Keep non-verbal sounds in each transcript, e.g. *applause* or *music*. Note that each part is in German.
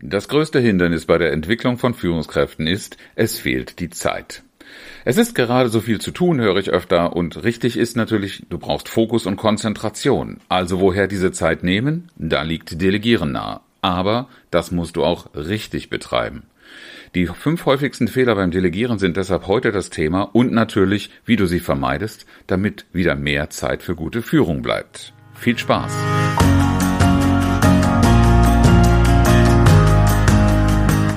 Das größte Hindernis bei der Entwicklung von Führungskräften ist, es fehlt die Zeit. Es ist gerade so viel zu tun, höre ich öfter, und richtig ist natürlich, du brauchst Fokus und Konzentration. Also woher diese Zeit nehmen? Da liegt Delegieren nahe. Aber das musst du auch richtig betreiben. Die fünf häufigsten Fehler beim Delegieren sind deshalb heute das Thema und natürlich, wie du sie vermeidest, damit wieder mehr Zeit für gute Führung bleibt. Viel Spaß!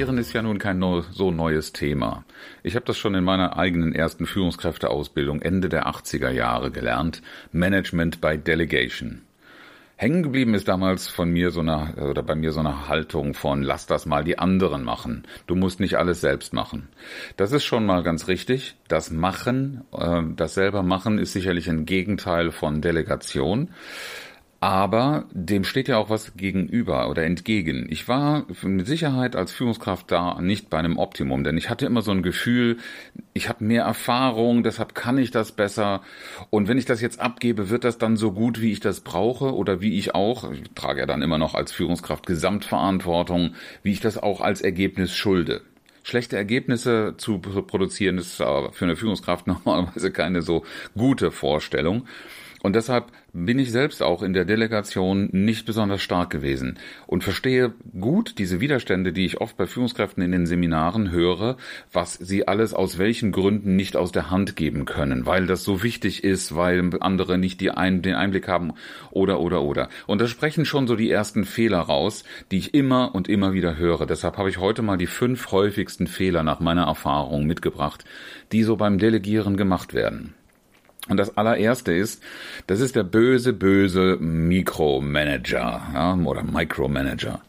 Delegieren ist ja nun kein so neues Thema. Ich habe das schon in meiner eigenen ersten Führungskräfteausbildung Ende der 80er Jahre gelernt. Management by Delegation. Hängen geblieben ist damals von mir so eine, oder bei mir so eine Haltung von, lass das mal die anderen machen. Du musst nicht alles selbst machen. Das ist schon mal ganz richtig. Das Machen, äh, das selber machen ist sicherlich ein Gegenteil von Delegation. Aber dem steht ja auch was gegenüber oder entgegen. Ich war mit Sicherheit als Führungskraft da nicht bei einem Optimum, denn ich hatte immer so ein Gefühl, ich habe mehr Erfahrung, deshalb kann ich das besser. Und wenn ich das jetzt abgebe, wird das dann so gut, wie ich das brauche oder wie ich auch, ich trage ja dann immer noch als Führungskraft Gesamtverantwortung, wie ich das auch als Ergebnis schulde schlechte Ergebnisse zu produzieren, ist für eine Führungskraft *laughs* normalerweise keine so gute Vorstellung. Und deshalb bin ich selbst auch in der Delegation nicht besonders stark gewesen und verstehe gut diese Widerstände, die ich oft bei Führungskräften in den Seminaren höre, was sie alles aus welchen Gründen nicht aus der Hand geben können, weil das so wichtig ist, weil andere nicht die ein, den Einblick haben oder oder oder. Und da sprechen schon so die ersten Fehler raus, die ich immer und immer wieder höre. Deshalb habe ich heute mal die fünf häufigsten Fehler nach meiner Erfahrung mitgebracht, die so beim Delegieren gemacht werden. Und das allererste ist, das ist der böse, böse Mikromanager ja, oder Micromanager.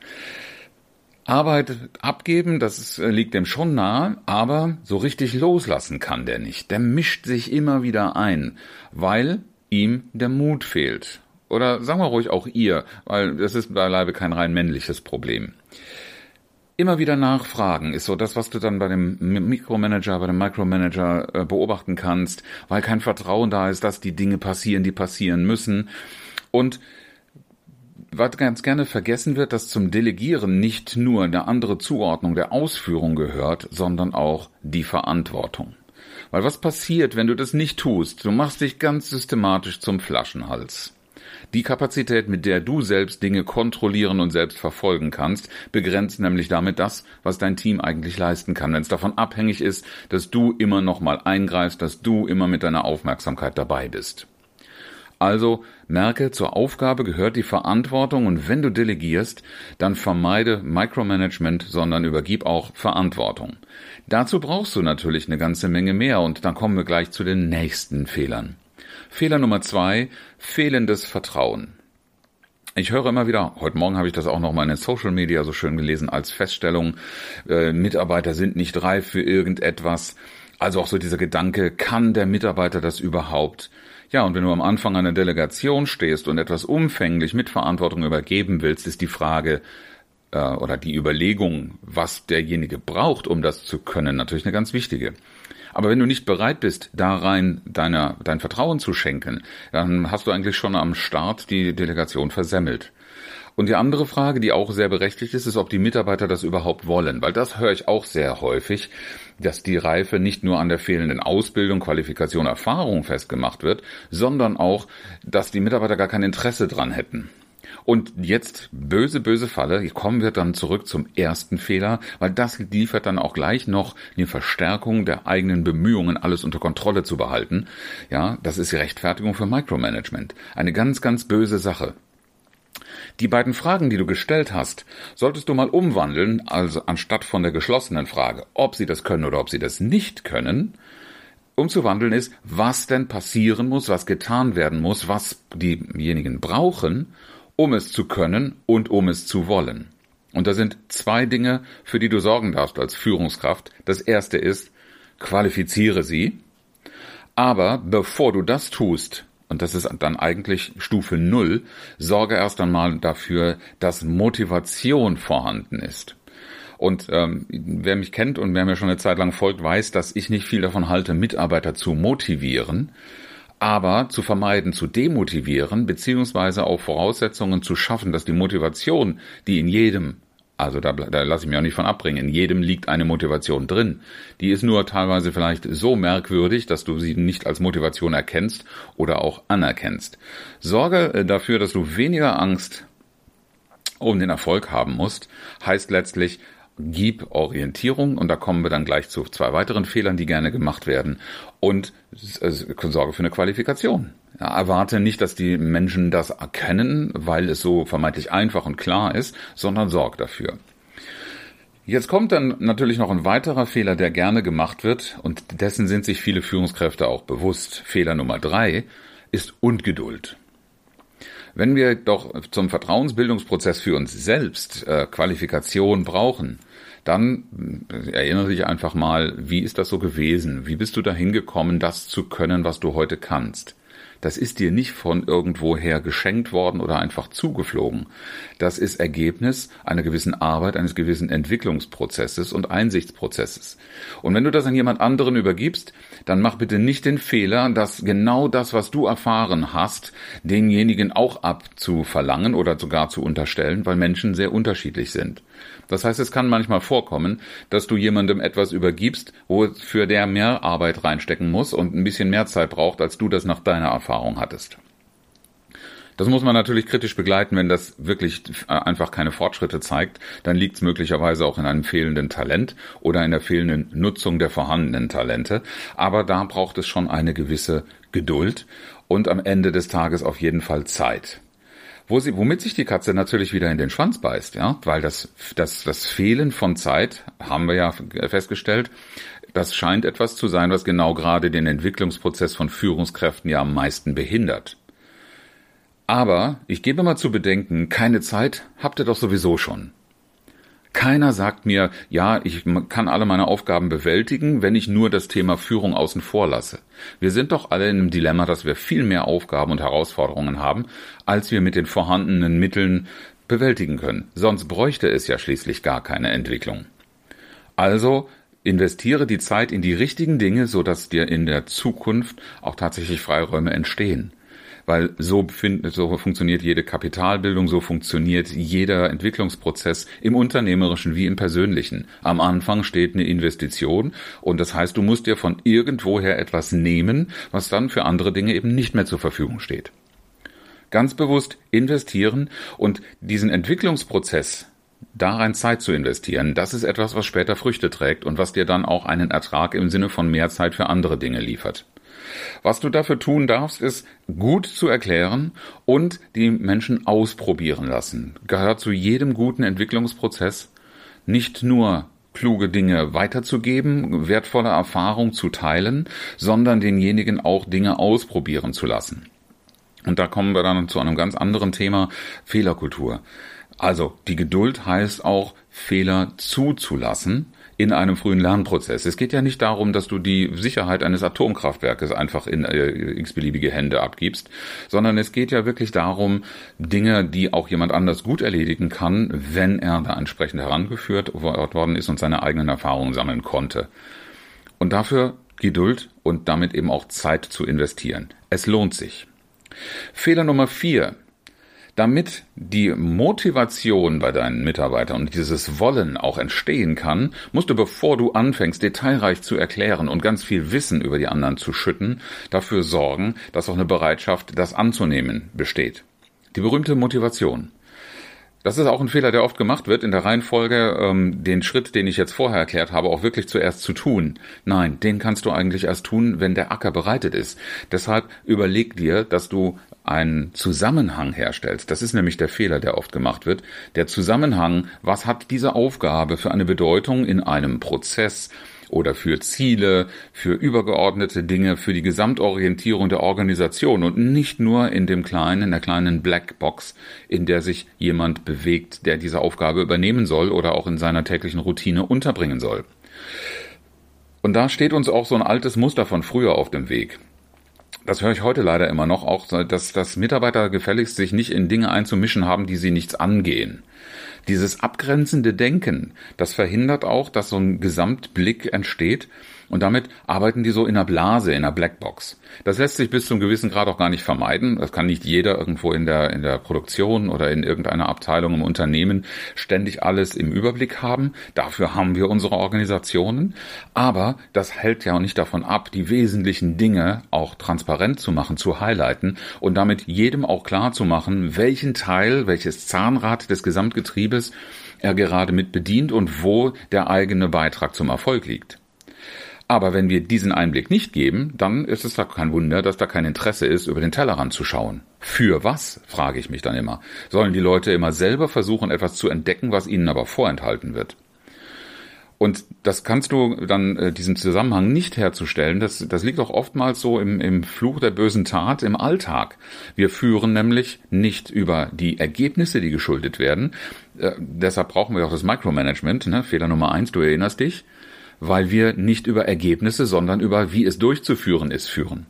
Arbeit abgeben, das äh, liegt dem schon nahe, aber so richtig loslassen kann der nicht. Der mischt sich immer wieder ein, weil ihm der Mut fehlt. Oder sagen wir ruhig auch ihr, weil das ist beileibe kein rein männliches Problem immer wieder nachfragen ist so das, was du dann bei dem Mikromanager, bei dem Micromanager äh, beobachten kannst, weil kein Vertrauen da ist, dass die Dinge passieren, die passieren müssen. Und was ganz gerne vergessen wird, dass zum Delegieren nicht nur eine andere Zuordnung der Ausführung gehört, sondern auch die Verantwortung. Weil was passiert, wenn du das nicht tust? Du machst dich ganz systematisch zum Flaschenhals. Die Kapazität, mit der du selbst Dinge kontrollieren und selbst verfolgen kannst, begrenzt nämlich damit das, was dein Team eigentlich leisten kann. Wenn es davon abhängig ist, dass du immer noch mal eingreifst, dass du immer mit deiner Aufmerksamkeit dabei bist. Also merke, zur Aufgabe gehört die Verantwortung und wenn du delegierst, dann vermeide Micromanagement, sondern übergib auch Verantwortung. Dazu brauchst du natürlich eine ganze Menge mehr und dann kommen wir gleich zu den nächsten Fehlern. Fehler Nummer zwei, fehlendes Vertrauen. Ich höre immer wieder, heute Morgen habe ich das auch noch mal in den Social Media so schön gelesen, als Feststellung, äh, Mitarbeiter sind nicht reif für irgendetwas. Also auch so dieser Gedanke, kann der Mitarbeiter das überhaupt? Ja, und wenn du am Anfang einer Delegation stehst und etwas umfänglich mit Verantwortung übergeben willst, ist die Frage äh, oder die Überlegung, was derjenige braucht, um das zu können, natürlich eine ganz wichtige. Aber wenn du nicht bereit bist, da rein deiner, dein Vertrauen zu schenken, dann hast du eigentlich schon am Start die Delegation versemmelt. Und die andere Frage, die auch sehr berechtigt ist, ist, ob die Mitarbeiter das überhaupt wollen. Weil das höre ich auch sehr häufig, dass die Reife nicht nur an der fehlenden Ausbildung, Qualifikation, Erfahrung festgemacht wird, sondern auch, dass die Mitarbeiter gar kein Interesse dran hätten. Und jetzt böse, böse Falle. Hier kommen wir dann zurück zum ersten Fehler, weil das liefert dann auch gleich noch eine Verstärkung der eigenen Bemühungen, alles unter Kontrolle zu behalten. Ja, das ist die Rechtfertigung für Micromanagement. Eine ganz, ganz böse Sache. Die beiden Fragen, die du gestellt hast, solltest du mal umwandeln, also anstatt von der geschlossenen Frage, ob sie das können oder ob sie das nicht können, umzuwandeln ist, was denn passieren muss, was getan werden muss, was diejenigen brauchen, um es zu können und um es zu wollen. Und da sind zwei Dinge, für die du sorgen darfst als Führungskraft. Das erste ist, qualifiziere sie. Aber bevor du das tust, und das ist dann eigentlich Stufe Null, sorge erst einmal dafür, dass Motivation vorhanden ist. Und ähm, wer mich kennt und wer mir schon eine Zeit lang folgt, weiß, dass ich nicht viel davon halte, Mitarbeiter zu motivieren, aber zu vermeiden, zu demotivieren, beziehungsweise auch Voraussetzungen zu schaffen, dass die Motivation, die in jedem also da, da lasse ich mich auch nicht von abbringen. In jedem liegt eine Motivation drin. Die ist nur teilweise vielleicht so merkwürdig, dass du sie nicht als Motivation erkennst oder auch anerkennst. Sorge äh, dafür, dass du weniger Angst um den Erfolg haben musst, heißt letztlich, gib Orientierung und da kommen wir dann gleich zu zwei weiteren Fehlern, die gerne gemacht werden und äh, sorge für eine Qualifikation. Ja, erwarte nicht, dass die Menschen das erkennen, weil es so vermeintlich einfach und klar ist, sondern sorg dafür. Jetzt kommt dann natürlich noch ein weiterer Fehler, der gerne gemacht wird, und dessen sind sich viele Führungskräfte auch bewusst. Fehler Nummer drei ist Ungeduld. Wenn wir doch zum Vertrauensbildungsprozess für uns selbst äh, Qualifikation brauchen, dann äh, erinnere dich einfach mal, wie ist das so gewesen? Wie bist du dahin gekommen, das zu können, was du heute kannst? Das ist dir nicht von irgendwoher geschenkt worden oder einfach zugeflogen. Das ist Ergebnis einer gewissen Arbeit, eines gewissen Entwicklungsprozesses und Einsichtsprozesses. Und wenn du das an jemand anderen übergibst, dann mach bitte nicht den Fehler, dass genau das, was du erfahren hast, denjenigen auch abzuverlangen oder sogar zu unterstellen, weil Menschen sehr unterschiedlich sind. Das heißt, es kann manchmal vorkommen, dass du jemandem etwas übergibst, wo für der mehr Arbeit reinstecken muss und ein bisschen mehr Zeit braucht, als du das nach deiner Erfahrung hattest. Das muss man natürlich kritisch begleiten, wenn das wirklich einfach keine Fortschritte zeigt. Dann liegt es möglicherweise auch in einem fehlenden Talent oder in der fehlenden Nutzung der vorhandenen Talente. Aber da braucht es schon eine gewisse Geduld und am Ende des Tages auf jeden Fall Zeit wo sie, womit sich die Katze natürlich wieder in den Schwanz beißt, ja, weil das, das, das Fehlen von Zeit, haben wir ja festgestellt, das scheint etwas zu sein, was genau gerade den Entwicklungsprozess von Führungskräften ja am meisten behindert. Aber ich gebe mal zu bedenken, keine Zeit habt ihr doch sowieso schon. Keiner sagt mir, ja, ich kann alle meine Aufgaben bewältigen, wenn ich nur das Thema Führung außen vor lasse. Wir sind doch alle in einem Dilemma, dass wir viel mehr Aufgaben und Herausforderungen haben, als wir mit den vorhandenen Mitteln bewältigen können. Sonst bräuchte es ja schließlich gar keine Entwicklung. Also investiere die Zeit in die richtigen Dinge, sodass dir in der Zukunft auch tatsächlich Freiräume entstehen weil so, so funktioniert jede Kapitalbildung, so funktioniert jeder Entwicklungsprozess im unternehmerischen wie im persönlichen. Am Anfang steht eine Investition und das heißt, du musst dir von irgendwoher etwas nehmen, was dann für andere Dinge eben nicht mehr zur Verfügung steht. Ganz bewusst investieren und diesen Entwicklungsprozess darein Zeit zu investieren, das ist etwas, was später Früchte trägt und was dir dann auch einen Ertrag im Sinne von mehr Zeit für andere Dinge liefert. Was du dafür tun darfst, ist gut zu erklären und die Menschen ausprobieren lassen. Gehört zu jedem guten Entwicklungsprozess nicht nur kluge Dinge weiterzugeben, wertvolle Erfahrung zu teilen, sondern denjenigen auch Dinge ausprobieren zu lassen. Und da kommen wir dann zu einem ganz anderen Thema, Fehlerkultur. Also die Geduld heißt auch, Fehler zuzulassen in einem frühen Lernprozess. Es geht ja nicht darum, dass du die Sicherheit eines Atomkraftwerkes einfach in äh, x-beliebige Hände abgibst, sondern es geht ja wirklich darum, Dinge, die auch jemand anders gut erledigen kann, wenn er da entsprechend herangeführt worden ist und seine eigenen Erfahrungen sammeln konnte. Und dafür Geduld und damit eben auch Zeit zu investieren. Es lohnt sich. Fehler Nummer vier damit die Motivation bei deinen Mitarbeitern und dieses Wollen auch entstehen kann, musst du, bevor du anfängst, detailreich zu erklären und ganz viel Wissen über die anderen zu schütten, dafür sorgen, dass auch eine Bereitschaft, das anzunehmen, besteht. Die berühmte Motivation. Das ist auch ein Fehler, der oft gemacht wird, in der Reihenfolge ähm, den Schritt, den ich jetzt vorher erklärt habe, auch wirklich zuerst zu tun. Nein, den kannst du eigentlich erst tun, wenn der Acker bereitet ist. Deshalb überleg dir, dass du einen Zusammenhang herstellst. Das ist nämlich der Fehler, der oft gemacht wird. Der Zusammenhang, was hat diese Aufgabe für eine Bedeutung in einem Prozess? Oder für Ziele, für übergeordnete Dinge, für die Gesamtorientierung der Organisation und nicht nur in dem kleinen, in der kleinen Blackbox, in der sich jemand bewegt, der diese Aufgabe übernehmen soll oder auch in seiner täglichen Routine unterbringen soll. Und da steht uns auch so ein altes Muster von früher auf dem Weg das höre ich heute leider immer noch, auch, dass, dass Mitarbeiter gefälligst sich nicht in Dinge einzumischen haben, die sie nichts angehen. Dieses abgrenzende Denken, das verhindert auch, dass so ein Gesamtblick entsteht, und damit arbeiten die so in einer Blase, in einer Blackbox. Das lässt sich bis zum gewissen Grad auch gar nicht vermeiden. Das kann nicht jeder irgendwo in der, in der Produktion oder in irgendeiner Abteilung im Unternehmen ständig alles im Überblick haben. Dafür haben wir unsere Organisationen. Aber das hält ja auch nicht davon ab, die wesentlichen Dinge auch transparent zu machen, zu highlighten und damit jedem auch klar zu machen, welchen Teil, welches Zahnrad des Gesamtgetriebes er gerade mit bedient und wo der eigene Beitrag zum Erfolg liegt. Aber wenn wir diesen Einblick nicht geben, dann ist es doch kein Wunder, dass da kein Interesse ist, über den Tellerrand zu schauen. Für was, frage ich mich dann immer. Sollen die Leute immer selber versuchen, etwas zu entdecken, was ihnen aber vorenthalten wird? Und das kannst du dann, äh, diesen Zusammenhang nicht herzustellen. Das, das liegt auch oftmals so im, im Fluch der bösen Tat im Alltag. Wir führen nämlich nicht über die Ergebnisse, die geschuldet werden. Äh, deshalb brauchen wir auch das Micromanagement. Ne? Fehler Nummer eins, du erinnerst dich weil wir nicht über Ergebnisse, sondern über wie es durchzuführen ist, führen.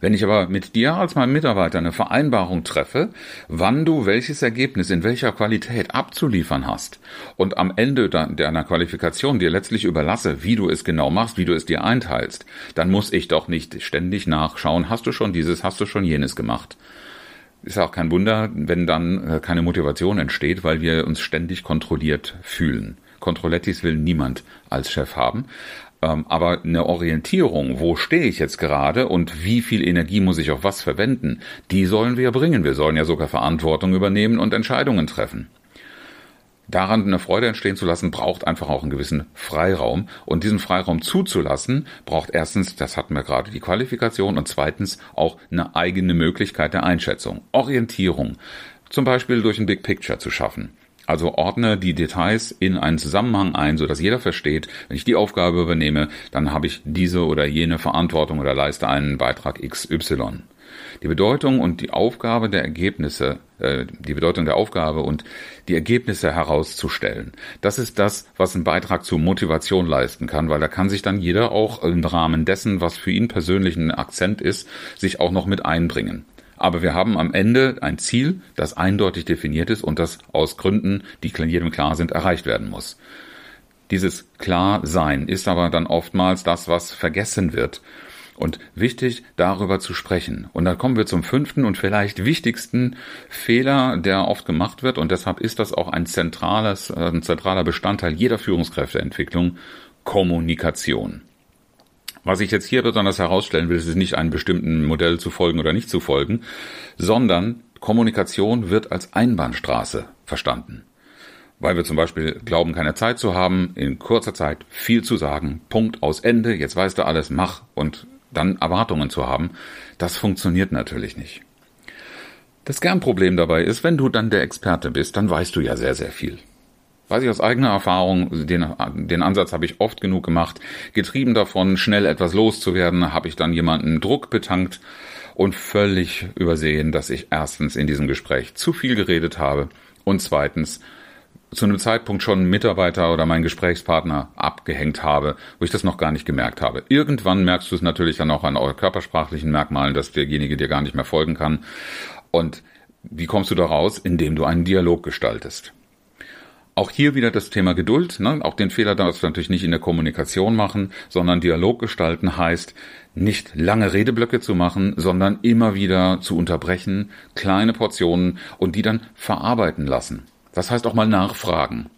Wenn ich aber mit dir als meinem Mitarbeiter eine Vereinbarung treffe, wann du welches Ergebnis in welcher Qualität abzuliefern hast und am Ende deiner Qualifikation dir letztlich überlasse, wie du es genau machst, wie du es dir einteilst, dann muss ich doch nicht ständig nachschauen, hast du schon dieses, hast du schon jenes gemacht. Ist auch kein Wunder, wenn dann äh, keine Motivation entsteht, weil wir uns ständig kontrolliert fühlen. Controlettis will niemand als Chef haben. Ähm, aber eine Orientierung, wo stehe ich jetzt gerade und wie viel Energie muss ich auf was verwenden, die sollen wir bringen. Wir sollen ja sogar Verantwortung übernehmen und Entscheidungen treffen. Daran eine Freude entstehen zu lassen, braucht einfach auch einen gewissen Freiraum. Und diesen Freiraum zuzulassen, braucht erstens, das hatten wir gerade, die Qualifikation und zweitens auch eine eigene Möglichkeit der Einschätzung. Orientierung. Zum Beispiel durch ein Big Picture zu schaffen. Also ordne die Details in einen Zusammenhang ein, so dass jeder versteht, wenn ich die Aufgabe übernehme, dann habe ich diese oder jene Verantwortung oder leiste einen Beitrag XY. Die Bedeutung und die Aufgabe der Ergebnisse, äh, die Bedeutung der Aufgabe und die Ergebnisse herauszustellen. Das ist das, was einen Beitrag zur Motivation leisten kann, weil da kann sich dann jeder auch im Rahmen dessen, was für ihn persönlich ein Akzent ist, sich auch noch mit einbringen. Aber wir haben am Ende ein Ziel, das eindeutig definiert ist und das aus Gründen, die jedem klar sind, erreicht werden muss. Dieses Klarsein ist aber dann oftmals das, was vergessen wird. Und wichtig, darüber zu sprechen. Und dann kommen wir zum fünften und vielleicht wichtigsten Fehler, der oft gemacht wird. Und deshalb ist das auch ein zentrales, äh, ein zentraler Bestandteil jeder Führungskräfteentwicklung. Kommunikation. Was ich jetzt hier besonders herausstellen will, ist nicht einem bestimmten Modell zu folgen oder nicht zu folgen, sondern Kommunikation wird als Einbahnstraße verstanden. Weil wir zum Beispiel glauben, keine Zeit zu haben, in kurzer Zeit viel zu sagen, Punkt aus Ende, jetzt weißt du alles, mach und dann Erwartungen zu haben, das funktioniert natürlich nicht. Das Kernproblem dabei ist, wenn du dann der Experte bist, dann weißt du ja sehr, sehr viel. Weiß ich aus eigener Erfahrung, den, den Ansatz habe ich oft genug gemacht. Getrieben davon, schnell etwas loszuwerden, habe ich dann jemanden Druck betankt und völlig übersehen, dass ich erstens in diesem Gespräch zu viel geredet habe und zweitens zu einem Zeitpunkt schon einen Mitarbeiter oder meinen Gesprächspartner abgehängt habe, wo ich das noch gar nicht gemerkt habe. Irgendwann merkst du es natürlich dann auch an euren körpersprachlichen Merkmalen, dass derjenige dir gar nicht mehr folgen kann. Und wie kommst du da raus? Indem du einen Dialog gestaltest. Auch hier wieder das Thema Geduld. Ne? Auch den Fehler darfst du natürlich nicht in der Kommunikation machen, sondern Dialog gestalten heißt, nicht lange Redeblöcke zu machen, sondern immer wieder zu unterbrechen, kleine Portionen und die dann verarbeiten lassen. Das heißt auch mal nachfragen.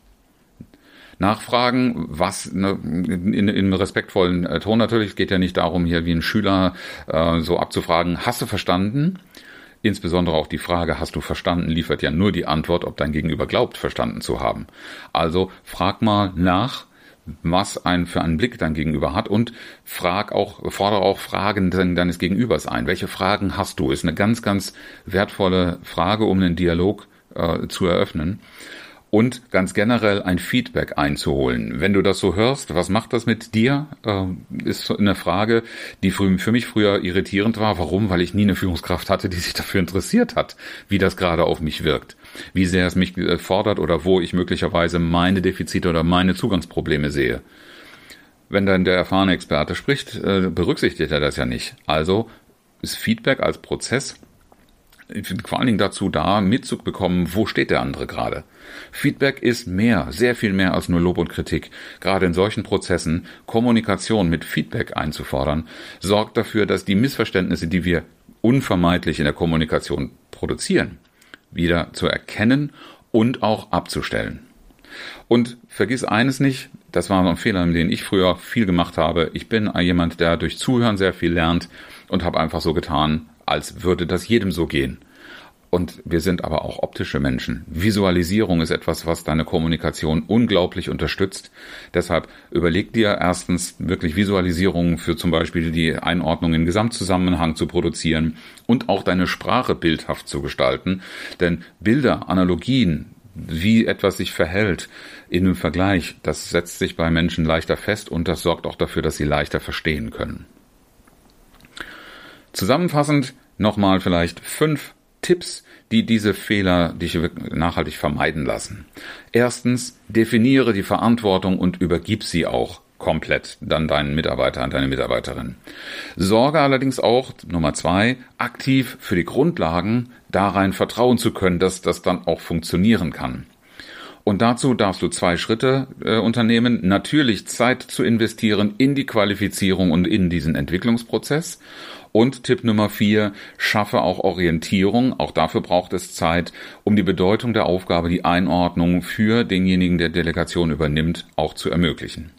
Nachfragen, was ne, in, in, respektvollen äh, Ton natürlich. Es geht ja nicht darum, hier wie ein Schüler äh, so abzufragen, hast du verstanden? Insbesondere auch die Frage, hast du verstanden, liefert ja nur die Antwort, ob dein Gegenüber glaubt, verstanden zu haben. Also frag mal nach, was ein für einen Blick dein Gegenüber hat und frag auch, fordere auch Fragen deines Gegenübers ein. Welche Fragen hast du? Ist eine ganz, ganz wertvolle Frage, um einen Dialog äh, zu eröffnen. Und ganz generell ein Feedback einzuholen. Wenn du das so hörst, was macht das mit dir? Äh, ist eine Frage, die für mich früher irritierend war. Warum? Weil ich nie eine Führungskraft hatte, die sich dafür interessiert hat, wie das gerade auf mich wirkt, wie sehr es mich äh, fordert oder wo ich möglicherweise meine Defizite oder meine Zugangsprobleme sehe. Wenn dann der erfahrene Experte spricht, äh, berücksichtigt er das ja nicht. Also ist Feedback als Prozess vor allen Dingen dazu da, mitzubekommen, wo steht der andere gerade. Feedback ist mehr, sehr viel mehr als nur Lob und Kritik. Gerade in solchen Prozessen Kommunikation mit Feedback einzufordern, sorgt dafür, dass die Missverständnisse, die wir unvermeidlich in der Kommunikation produzieren, wieder zu erkennen und auch abzustellen. Und vergiss eines nicht, das war ein Fehler, den ich früher viel gemacht habe. Ich bin jemand, der durch Zuhören sehr viel lernt und habe einfach so getan, als würde das jedem so gehen. Und wir sind aber auch optische Menschen. Visualisierung ist etwas, was deine Kommunikation unglaublich unterstützt. Deshalb überleg dir erstens wirklich Visualisierungen für zum Beispiel die Einordnung in Gesamtzusammenhang zu produzieren und auch deine Sprache bildhaft zu gestalten. Denn Bilder, Analogien, wie etwas sich verhält in einem Vergleich, das setzt sich bei Menschen leichter fest und das sorgt auch dafür, dass sie leichter verstehen können. Zusammenfassend nochmal vielleicht fünf Tipps, die diese Fehler dich nachhaltig vermeiden lassen. Erstens, definiere die Verantwortung und übergib sie auch komplett dann deinen Mitarbeiter an deine Mitarbeiterin. Sorge allerdings auch, Nummer zwei, aktiv für die Grundlagen, darein vertrauen zu können, dass das dann auch funktionieren kann. Und dazu darfst du zwei Schritte äh, unternehmen. Natürlich Zeit zu investieren in die Qualifizierung und in diesen Entwicklungsprozess. Und Tipp Nummer vier, schaffe auch Orientierung. Auch dafür braucht es Zeit, um die Bedeutung der Aufgabe, die Einordnung für denjenigen, der Delegation übernimmt, auch zu ermöglichen.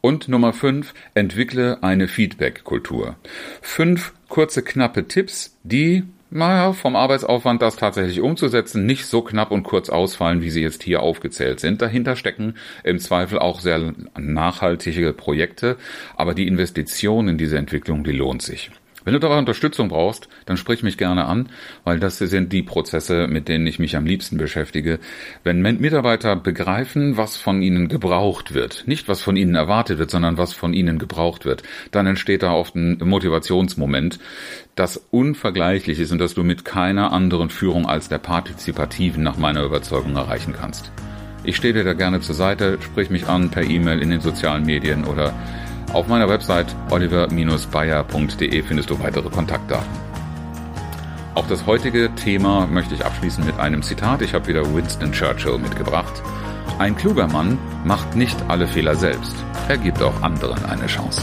Und Nummer fünf, entwickle eine Feedback-Kultur. Fünf kurze, knappe Tipps, die naja, vom Arbeitsaufwand das tatsächlich umzusetzen, nicht so knapp und kurz ausfallen, wie sie jetzt hier aufgezählt sind. Dahinter stecken im Zweifel auch sehr nachhaltige Projekte, aber die Investition in diese Entwicklung, die lohnt sich. Wenn du dabei Unterstützung brauchst, dann sprich mich gerne an, weil das sind die Prozesse, mit denen ich mich am liebsten beschäftige. Wenn Mitarbeiter begreifen, was von ihnen gebraucht wird, nicht was von ihnen erwartet wird, sondern was von ihnen gebraucht wird, dann entsteht da oft ein Motivationsmoment, das unvergleichlich ist und das du mit keiner anderen Führung als der partizipativen nach meiner Überzeugung erreichen kannst. Ich stehe dir da gerne zur Seite, sprich mich an per E-Mail in den sozialen Medien oder auf meiner Website oliver-bayer.de findest du weitere Kontaktdaten. Auch das heutige Thema möchte ich abschließen mit einem Zitat. Ich habe wieder Winston Churchill mitgebracht. Ein kluger Mann macht nicht alle Fehler selbst. Er gibt auch anderen eine Chance.